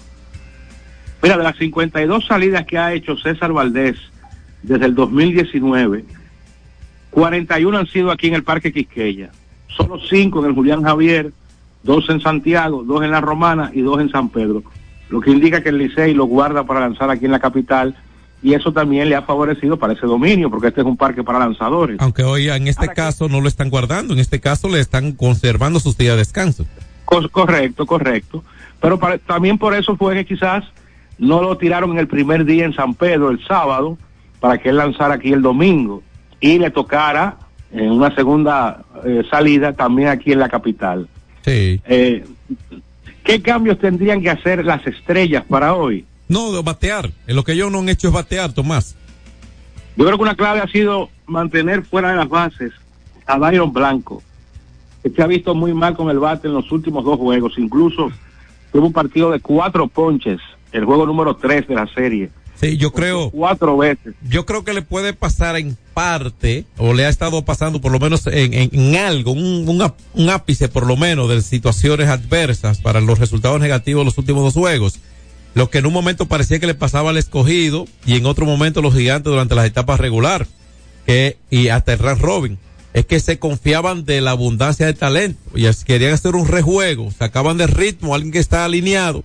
S5: Mira, de las 52 salidas que ha hecho César Valdés desde el 2019, 41 han sido aquí en el Parque Quisqueya. Solo 5 en el Julián Javier, 2 en Santiago, 2 en La Romana y 2 en San Pedro. Lo que indica que el Licey lo guarda para lanzar aquí en la capital y eso también le ha favorecido para ese dominio, porque este es un parque para lanzadores.
S4: Aunque hoy en este caso no lo están guardando, en este caso le están conservando sus días de descanso.
S5: Cor- correcto, correcto. Pero para- también por eso fue que quizás no lo tiraron en el primer día en San Pedro, el sábado, para que él lanzara aquí el domingo y le tocara en una segunda eh, salida también aquí en la capital.
S4: Sí.
S5: Eh, ¿Qué cambios tendrían que hacer las estrellas para hoy?
S4: No, batear. En lo que ellos no han hecho es batear, Tomás.
S5: Yo creo que una clave ha sido mantener fuera de las bases a Byron Blanco, que se ha visto muy mal con el bate en los últimos dos juegos. Incluso tuvo un partido de cuatro ponches el juego número 3 de la serie.
S4: Sí, yo creo.
S5: Cuatro veces.
S4: Yo creo que le puede pasar en parte, o le ha estado pasando por lo menos en, en, en algo, un, un, áp- un ápice por lo menos de situaciones adversas para los resultados negativos de los últimos dos juegos. Lo que en un momento parecía que le pasaba al escogido y en otro momento los gigantes durante las etapas regular que, y hasta el round robin. Es que se confiaban de la abundancia de talento y querían hacer un rejuego, sacaban de ritmo a alguien que está alineado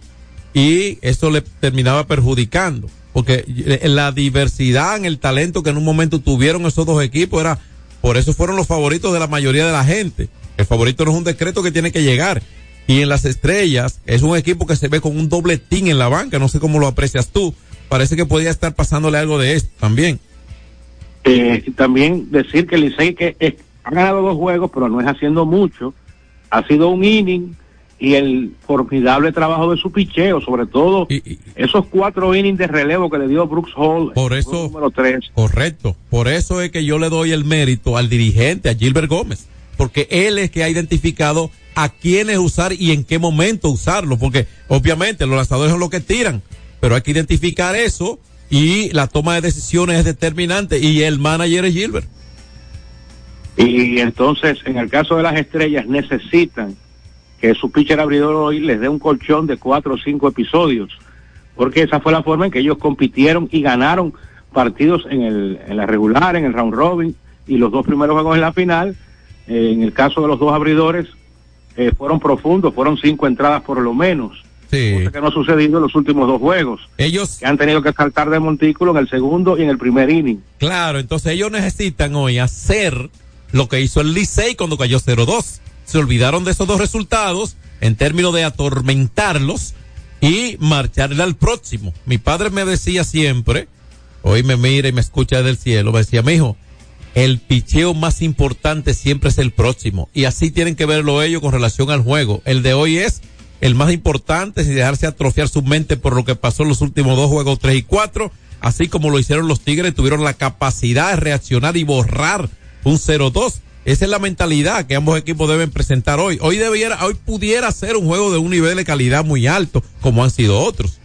S4: y eso le terminaba perjudicando. Porque la diversidad en el talento que en un momento tuvieron esos dos equipos era, por eso fueron los favoritos de la mayoría de la gente. El favorito no es un decreto que tiene que llegar. Y en las estrellas es un equipo que se ve con un doble team en la banca, no sé cómo lo aprecias tú. Parece que podría estar pasándole algo de esto también.
S5: Eh, también decir que el Licey que eh, ha ganado dos juegos, pero no es haciendo mucho. Ha sido un inning y el formidable trabajo de su picheo, sobre todo esos cuatro innings de relevo que le dio Brooks Hall.
S4: Por eso,
S5: número tres.
S4: correcto. Por eso es que yo le doy el mérito al dirigente, a Gilbert Gómez, porque él es que ha identificado a quiénes usar y en qué momento usarlo, porque obviamente los lanzadores son los que tiran, pero hay que identificar eso y la toma de decisiones es determinante y el manager es Gilbert.
S5: Y entonces, en el caso de las estrellas, necesitan que su pitcher abridor hoy les dé un colchón de cuatro o cinco episodios, porque esa fue la forma en que ellos compitieron y ganaron partidos en, el, en la regular, en el round robin, y los dos primeros juegos en la final. Eh, en el caso de los dos abridores, eh, fueron profundos, fueron cinco entradas por lo menos.
S4: Sí.
S5: Cosa que no ha sucedido en los últimos dos juegos.
S4: Ellos
S5: que han tenido que saltar de montículo en el segundo y en el primer inning.
S4: Claro, entonces ellos necesitan hoy hacer lo que hizo el Licey cuando cayó 0-2. Se olvidaron de esos dos resultados en términos de atormentarlos y marcharle al próximo. Mi padre me decía siempre, hoy me mira y me escucha desde el cielo, me decía, mi hijo, el picheo más importante siempre es el próximo. Y así tienen que verlo ellos con relación al juego. El de hoy es el más importante sin dejarse atrofiar su mente por lo que pasó en los últimos dos juegos, tres y cuatro. Así como lo hicieron los Tigres, tuvieron la capacidad de reaccionar y borrar un 0-2. Esa es la mentalidad que ambos equipos deben presentar hoy. Hoy debiera, hoy pudiera ser un juego de un nivel de calidad muy alto, como han sido otros.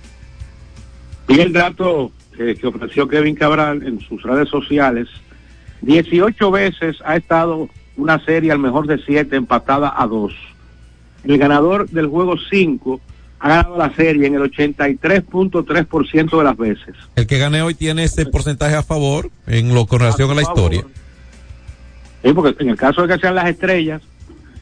S5: Y el dato eh, que ofreció Kevin Cabral en sus redes sociales, 18 veces ha estado una serie al mejor de 7 empatada a 2. El ganador del juego 5 ha ganado la serie en el 83.3% de las veces.
S4: El que gane hoy tiene ese porcentaje a favor en lo con relación a la historia.
S5: Sí, porque en el caso de que sean las estrellas,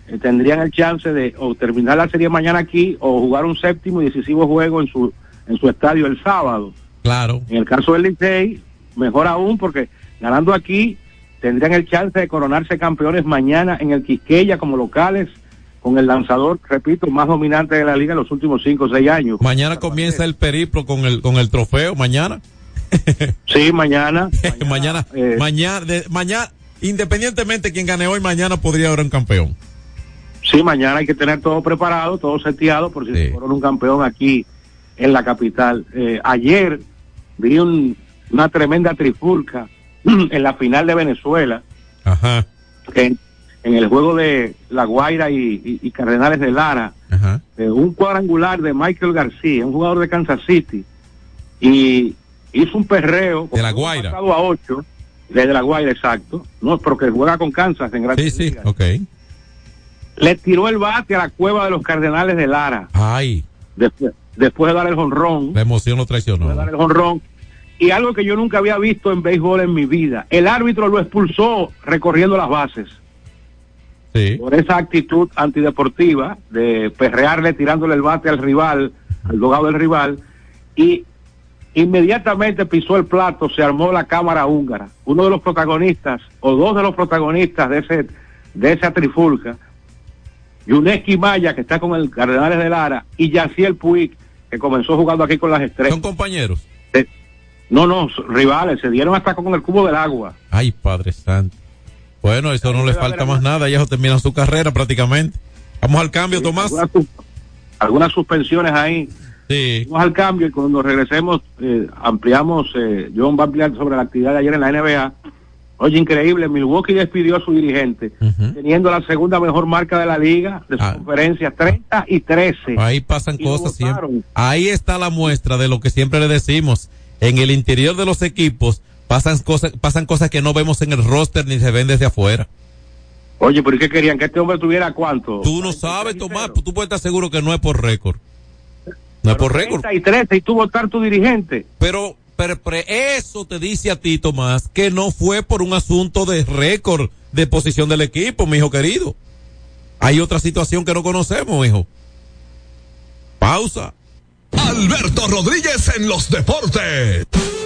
S5: eh, tendrían el chance de o terminar la serie mañana aquí o jugar un séptimo y decisivo juego en su en su estadio el sábado.
S4: Claro.
S5: En el caso del Licey, mejor aún porque ganando aquí tendrían el chance de coronarse campeones mañana en el Quisqueya como locales con el lanzador, repito, más dominante de la liga en los últimos cinco o seis años.
S4: Mañana comienza el periplo con el con el trofeo, mañana.
S5: Sí, mañana.
S4: mañana,
S5: eh,
S4: mañana, de- mañana, independientemente quien gane hoy, mañana podría haber un campeón.
S5: Sí, mañana hay que tener todo preparado, todo seteado, por si fueron un campeón aquí en la capital. Eh, ayer vi un, una tremenda trifulca en la final de Venezuela. En, en el juego de La Guaira y, Cardenales de Lara, un cuadrangular de Michael García, un jugador de Kansas City, y hizo un perreo.
S4: De La Guaira.
S5: A de la Guaira, exacto. No, porque juega con Kansas en gran
S4: Sí, sí, ok.
S5: Le tiró el bate a la cueva de los Cardenales de Lara.
S4: Ay.
S5: Después, después de dar el jonrón.
S4: La emoción lo traicionó.
S5: De dar el jonrón. Y algo que yo nunca había visto en béisbol en mi vida. El árbitro lo expulsó recorriendo las bases.
S4: Sí.
S5: Por esa actitud antideportiva de perrearle tirándole el bate al rival, al dogado del rival. Y inmediatamente pisó el plato, se armó la cámara húngara. Uno de los protagonistas, o dos de los protagonistas de ese de esa trifulca, Yuneski Maya, que está con el Cardenales de Lara, y Yaciel Puig, que comenzó jugando aquí con las estrellas.
S4: Son compañeros.
S5: Eh, No, no, rivales, se dieron hasta con el cubo del agua.
S4: Ay, Padre Santo. Bueno, eso no le falta más nada, ya terminan su carrera prácticamente. Vamos al cambio, Tomás.
S5: Algunas suspensiones ahí.
S4: Sí.
S5: Vamos al cambio y cuando regresemos eh, ampliamos, eh, John va a ampliar sobre la actividad de ayer en la NBA Oye, increíble, Milwaukee despidió a su dirigente, teniendo la segunda mejor marca de la liga, de su
S4: Ah.
S5: conferencia, 30 y 13.
S4: Ahí pasan
S5: Y
S4: cosas siempre. Ahí está la muestra de lo que siempre le decimos. En el interior de los equipos pasan cosas, pasan cosas que no vemos en el roster ni se ven desde afuera.
S5: Oye, pero ¿y qué querían? ¿Que este hombre tuviera cuánto?
S4: Tú no sabes, Tomás, tú puedes estar seguro que no es por récord. No es por récord.
S5: 30 y 13 y tú votar tu dirigente.
S4: Pero, pero, pero eso te dice a ti, Tomás, que no fue por un asunto de récord de posición del equipo, mi hijo querido. Hay otra situación que no conocemos, hijo. Pausa.
S2: Alberto Rodríguez en los deportes.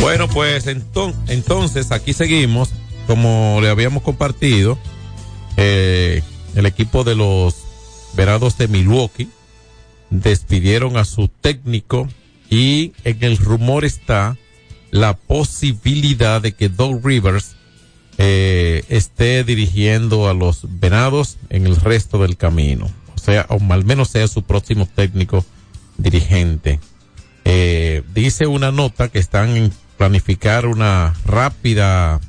S4: Bueno, pues enton- entonces aquí seguimos, como le habíamos compartido, eh, el equipo de los Verados de Milwaukee despidieron a su técnico y en el rumor está la posibilidad de que Doug Rivers eh, esté dirigiendo a los Venados en el resto del camino. O sea, o al menos sea su próximo técnico dirigente. Eh, dice una nota que están en planificar una rápida,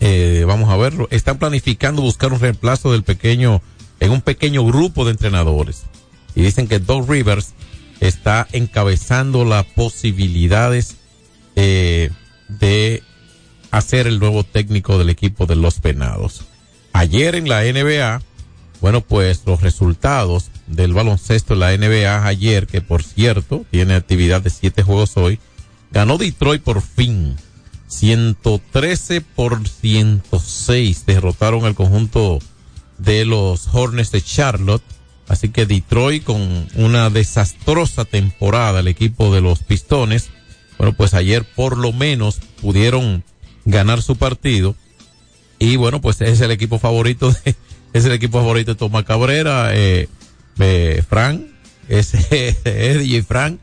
S4: eh, vamos a verlo, están planificando buscar un reemplazo del pequeño, en un pequeño grupo de entrenadores. Y dicen que Doug Rivers está encabezando las posibilidades eh, de hacer el nuevo técnico del equipo de los Venados. Ayer en la NBA, bueno, pues los resultados del baloncesto en la NBA ayer, que por cierto tiene actividad de siete juegos hoy, ganó Detroit por fin. 113 por 106 derrotaron al conjunto de los Hornets de Charlotte. Así que Detroit con una desastrosa temporada, el equipo de los Pistones, bueno, pues ayer por lo menos pudieron ganar su partido. Y bueno, pues es el equipo favorito de, es el equipo favorito de Tomás Cabrera, eh, eh, Frank, es DJ Frank,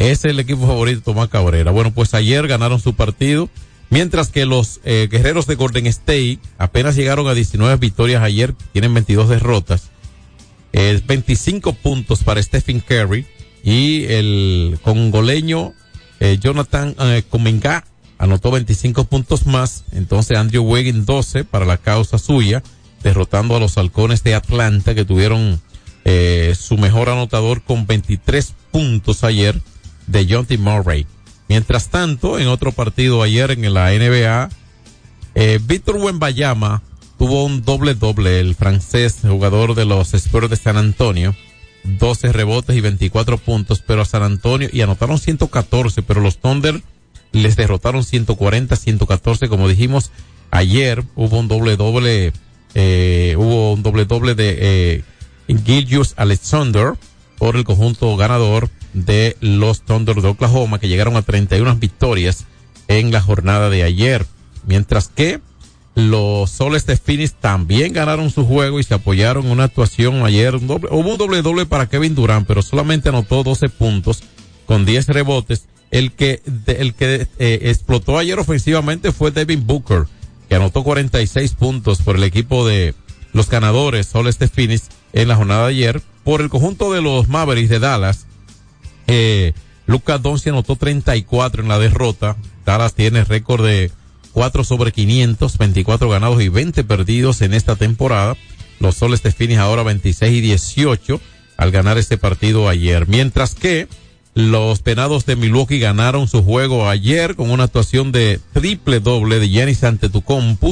S4: es el equipo favorito de Tomás Cabrera. Bueno, pues ayer ganaron su partido, mientras que los eh, guerreros de Golden State apenas llegaron a 19 victorias ayer, tienen 22 derrotas. Eh, 25 puntos para Stephen Curry y el congoleño eh, Jonathan eh, Comenga anotó 25 puntos más. Entonces Andrew Wiggins 12 para la causa suya, derrotando a los halcones de Atlanta que tuvieron eh, su mejor anotador con 23 puntos ayer de John T. Murray. Mientras tanto, en otro partido ayer en la NBA, eh, Víctor Wembayama tuvo un doble doble, el francés jugador de los Spurs de San Antonio, 12 rebotes y 24 puntos, pero a San Antonio y anotaron 114, pero los Thunder les derrotaron 140, 114, como dijimos ayer, hubo un doble doble, eh, hubo un doble doble de eh, Alexander por el conjunto ganador de los Thunder de Oklahoma, que llegaron a 31 victorias en la jornada de ayer, mientras que los Soles de Phoenix también ganaron su juego y se apoyaron en una actuación ayer. Un doble, hubo un doble doble para Kevin Durant, pero solamente anotó 12 puntos con 10 rebotes. El que, el que eh, explotó ayer ofensivamente fue Devin Booker, que anotó 46 puntos por el equipo de los ganadores Soles de Phoenix en la jornada de ayer. Por el conjunto de los Mavericks de Dallas, eh, Lucas Doncic anotó 34 en la derrota. Dallas tiene récord de 4 sobre 500, 24 ganados y 20 perdidos en esta temporada. Los Soles de Phoenix ahora 26 y 18 al ganar este partido ayer. Mientras que los penados de Milwaukee ganaron su juego ayer con una actuación de triple doble de Giannis Antetokounmpo,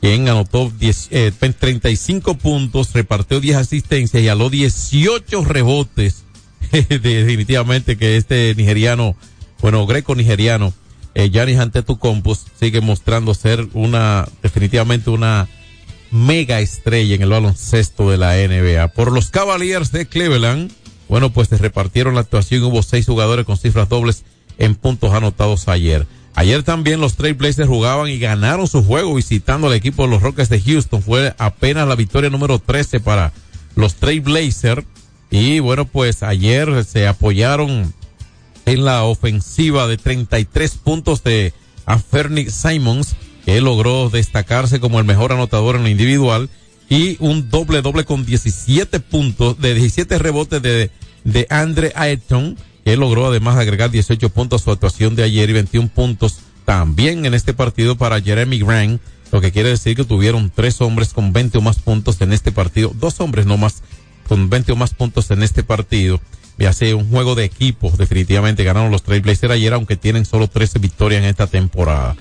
S4: quien anotó 10, eh, 35 puntos, repartió 10 asistencias y aló 18 rebotes. Definitivamente que este nigeriano, bueno, greco nigeriano, eh, Giannis Antetokounmpo sigue mostrando ser una, definitivamente una mega estrella en el baloncesto de la NBA. Por los Cavaliers de Cleveland, bueno, pues se repartieron la actuación. Hubo seis jugadores con cifras dobles en puntos anotados ayer. Ayer también los Trailblazers jugaban y ganaron su juego visitando al equipo de los Rockets de Houston. Fue apenas la victoria número 13 para los Trailblazers. Y bueno, pues ayer se apoyaron en la ofensiva de 33 puntos de Anferni Simons, que logró destacarse como el mejor anotador en lo individual y un doble doble con 17 puntos, de 17 rebotes de, de Andre Ayrton, que logró además agregar 18 puntos a su actuación de ayer y 21 puntos también en este partido para Jeremy Grant, lo que quiere decir que tuvieron tres hombres con 20 o más puntos en este partido, dos hombres no más con 20 o más puntos en este partido. Y hace un juego de equipos, definitivamente ganaron los Trailblazers ayer, aunque tienen solo 13 victorias en esta temporada.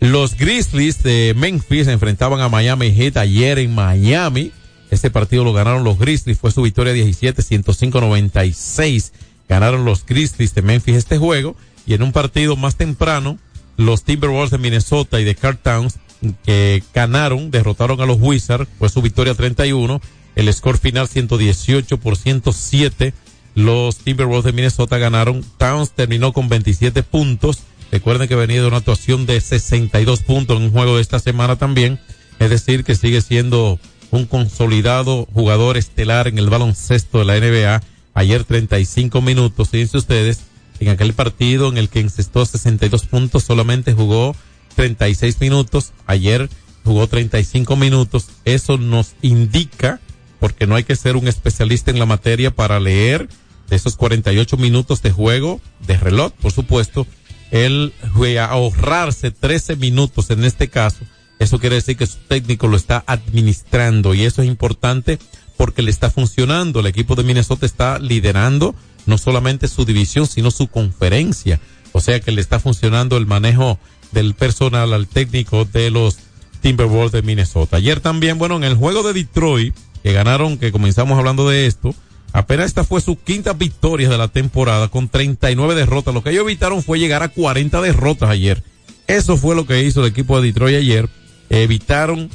S4: Los Grizzlies de Memphis enfrentaban a Miami Heat ayer en Miami. Este partido lo ganaron los Grizzlies, fue su victoria 17, 105, 96. Ganaron los Grizzlies de Memphis este juego. Y en un partido más temprano, los Timberwolves de Minnesota y de Carl Towns, que ganaron, derrotaron a los Wizards, fue su victoria 31. El score final 118 por 107. Los Timberwolves de Minnesota ganaron. Towns terminó con 27 puntos. Recuerden que venía de una actuación de 62 puntos en un juego de esta semana también. Es decir, que sigue siendo un consolidado jugador estelar en el baloncesto de la NBA. Ayer 35 minutos, fíjense ustedes, en aquel partido en el que encestó 62 puntos, solamente jugó 36 minutos. Ayer jugó 35 minutos. Eso nos indica, porque no hay que ser un especialista en la materia para leer de esos 48 minutos de juego, de reloj, por supuesto, él a ahorrarse 13 minutos en este caso. Eso quiere decir que su técnico lo está administrando y eso es importante porque le está funcionando. El equipo de Minnesota está liderando no solamente su división, sino su conferencia. O sea que le está funcionando el manejo del personal al técnico de los Timberwolves de Minnesota. Ayer también, bueno, en el juego de Detroit, que ganaron, que comenzamos hablando de esto, Apenas esta fue su quinta victoria de la temporada con 39 derrotas. Lo que ellos evitaron fue llegar a 40 derrotas ayer. Eso fue lo que hizo el equipo de Detroit ayer. Evitaron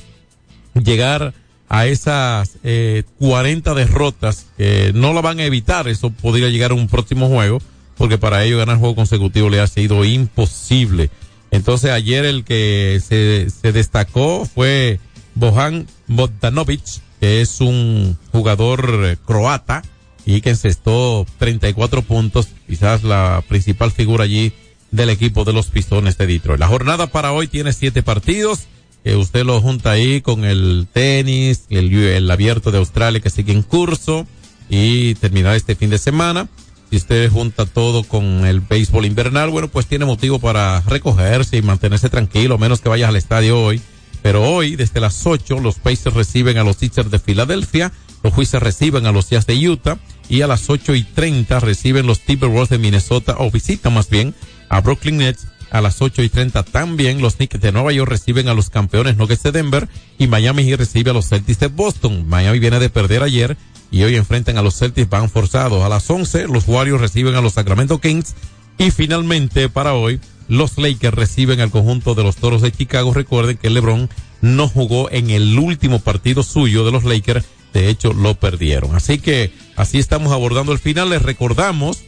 S4: llegar a esas eh, 40 derrotas que no la van a evitar. Eso podría llegar a un próximo juego porque para ellos ganar juego consecutivo le ha sido imposible. Entonces ayer el que se, se destacó fue Bohan Bogdanovic es un jugador eh, croata y que encestó 34 puntos, quizás la principal figura allí del equipo de los Pistones de Detroit. La jornada para hoy tiene siete partidos. que usted lo junta ahí con el tenis, el, el abierto de Australia que sigue en curso y terminar este fin de semana. Si usted junta todo con el béisbol invernal, bueno, pues tiene motivo para recogerse y mantenerse tranquilo, menos que vayas al estadio hoy. Pero hoy, desde las 8, los Pacers reciben a los Sixers de Filadelfia, los Jueces reciben a los Jazz de Utah y a las 8 y 30 reciben los Timberwolves de Minnesota, o visitan más bien a Brooklyn Nets a las 8 y 30 también los Knicks de Nueva York reciben a los campeones Nuggets de Denver y Miami recibe a los Celtics de Boston. Miami viene de perder ayer y hoy enfrentan a los Celtics van forzados. A las 11 los Warriors reciben a los Sacramento Kings y finalmente para hoy los Lakers reciben al conjunto de los Toros de Chicago. Recuerden que LeBron no jugó en el último partido suyo de los Lakers. De hecho, lo perdieron. Así que así estamos abordando el final. Les recordamos,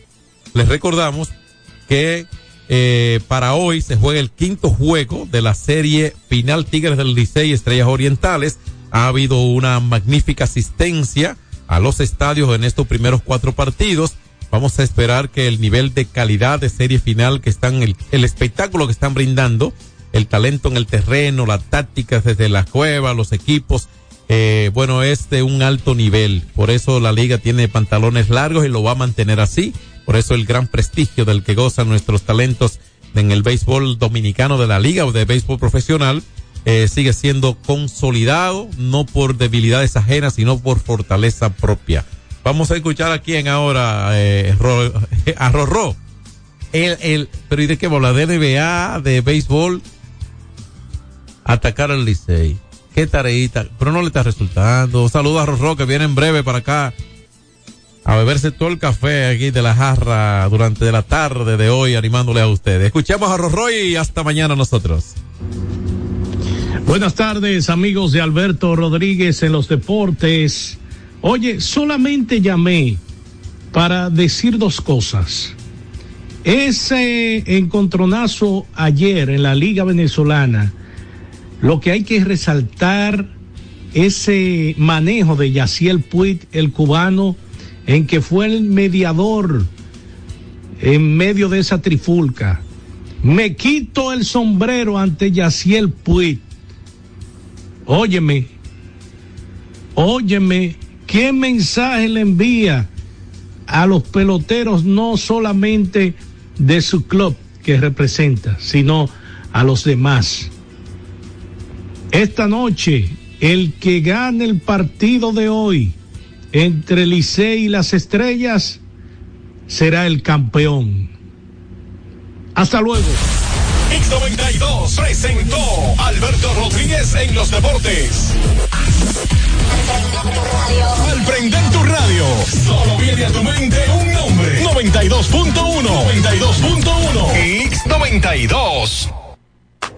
S4: les recordamos que eh, para hoy se juega el quinto juego de la serie final Tigres del Licey Estrellas Orientales. Ha habido una magnífica asistencia a los estadios en estos primeros cuatro partidos. Vamos a esperar que el nivel de calidad de serie final que están, el, el espectáculo que están brindando, el talento en el terreno, las tácticas desde la cueva, los equipos, eh, bueno, es de un alto nivel. Por eso la liga tiene pantalones largos y lo va a mantener así. Por eso el gran prestigio del que gozan nuestros talentos en el béisbol dominicano de la liga o de béisbol profesional eh, sigue siendo consolidado, no por debilidades ajenas, sino por fortaleza propia. Vamos a escuchar aquí en ahora eh, a Rorró. El, el, pero ¿y de qué bola? De de béisbol, atacar al Licey. Qué tareita, pero no le está resultando. Saludos a Rorró que viene en breve para acá a beberse todo el café aquí de la jarra durante la tarde de hoy animándole a ustedes. Escuchemos a Rorroy y hasta mañana nosotros.
S17: Buenas tardes amigos de Alberto Rodríguez en los deportes. Oye, solamente llamé para decir dos cosas. Ese encontronazo ayer en la Liga Venezolana, lo que hay que resaltar ese manejo de Yaciel Puig, el cubano, en que fue el mediador en medio de esa trifulca. Me quito el sombrero ante Yaciel Puig. Óyeme, óyeme, ¿qué mensaje le envía a los peloteros no solamente de su club que representa, sino a los demás? Esta noche, el que gane el partido de hoy, entre Licey y las estrellas será el campeón. Hasta luego.
S2: X92 presentó Alberto Rodríguez en los deportes. Al prender tu radio, solo viene a tu mente un nombre. 92.1. 92.1. X92.